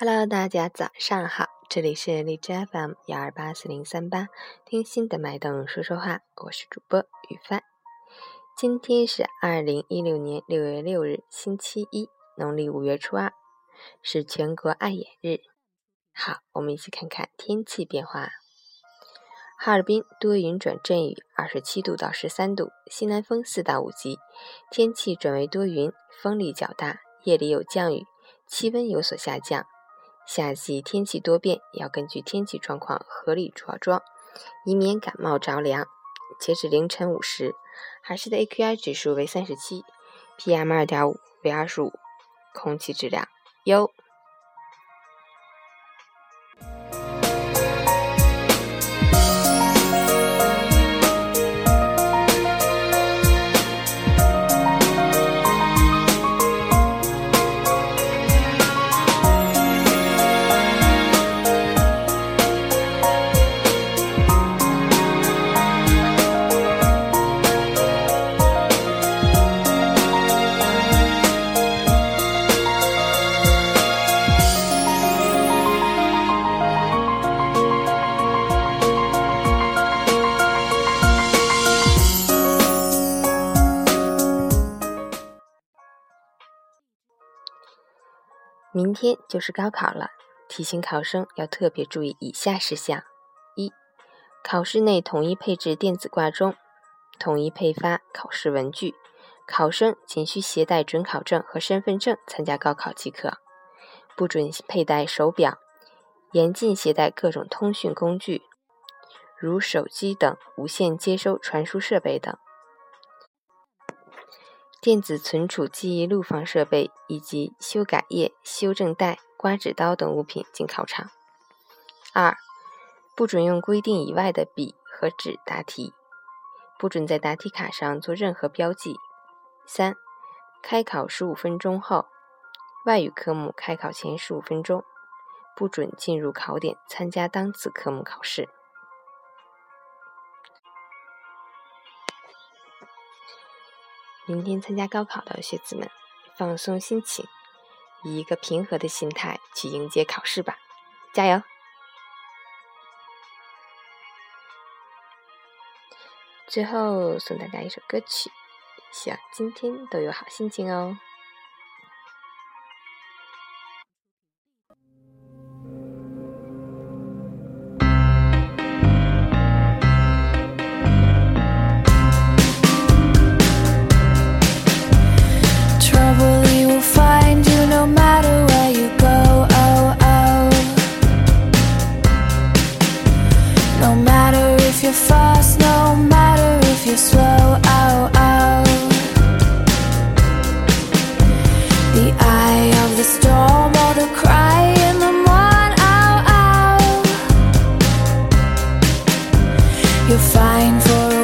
Hello，大家早上好，这里是荔枝 FM 幺二八四零三八，听心的脉动说说话，我是主播雨帆。今天是二零一六年六月六日，星期一，农历五月初二，是全国爱眼日。好，我们一起看看天气变化。哈尔滨多云转阵雨，二十七度到十三度，西南风四到五级，天气转为多云，风力较大，夜里有降雨，气温有所下降。夏季天气多变，要根据天气状况合理着装，以免感冒着凉。截止凌晨五时，海市的 AQI 指数为三十七，PM 二点五为二十五，空气质量优。明天就是高考了，提醒考生要特别注意以下事项：一、考室内统一配置电子挂钟，统一配发考试文具，考生仅需携带准考证和身份证参加高考即可，不准佩戴手表，严禁携带各种通讯工具，如手机等无线接收传输设备等。电子存储记忆录放设备以及修改液、修正带、刮纸刀等物品进考场。二、不准用规定以外的笔和纸答题，不准在答题卡上做任何标记。三、开考十五分钟后，外语科目开考前十五分钟，不准进入考点参加当次科目考试。明天参加高考的学子们，放松心情，以一个平和的心态去迎接考试吧，加油！最后送大家一首歌曲，希望今天都有好心情哦。You're fine for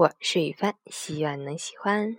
我是雨帆，希望能喜欢。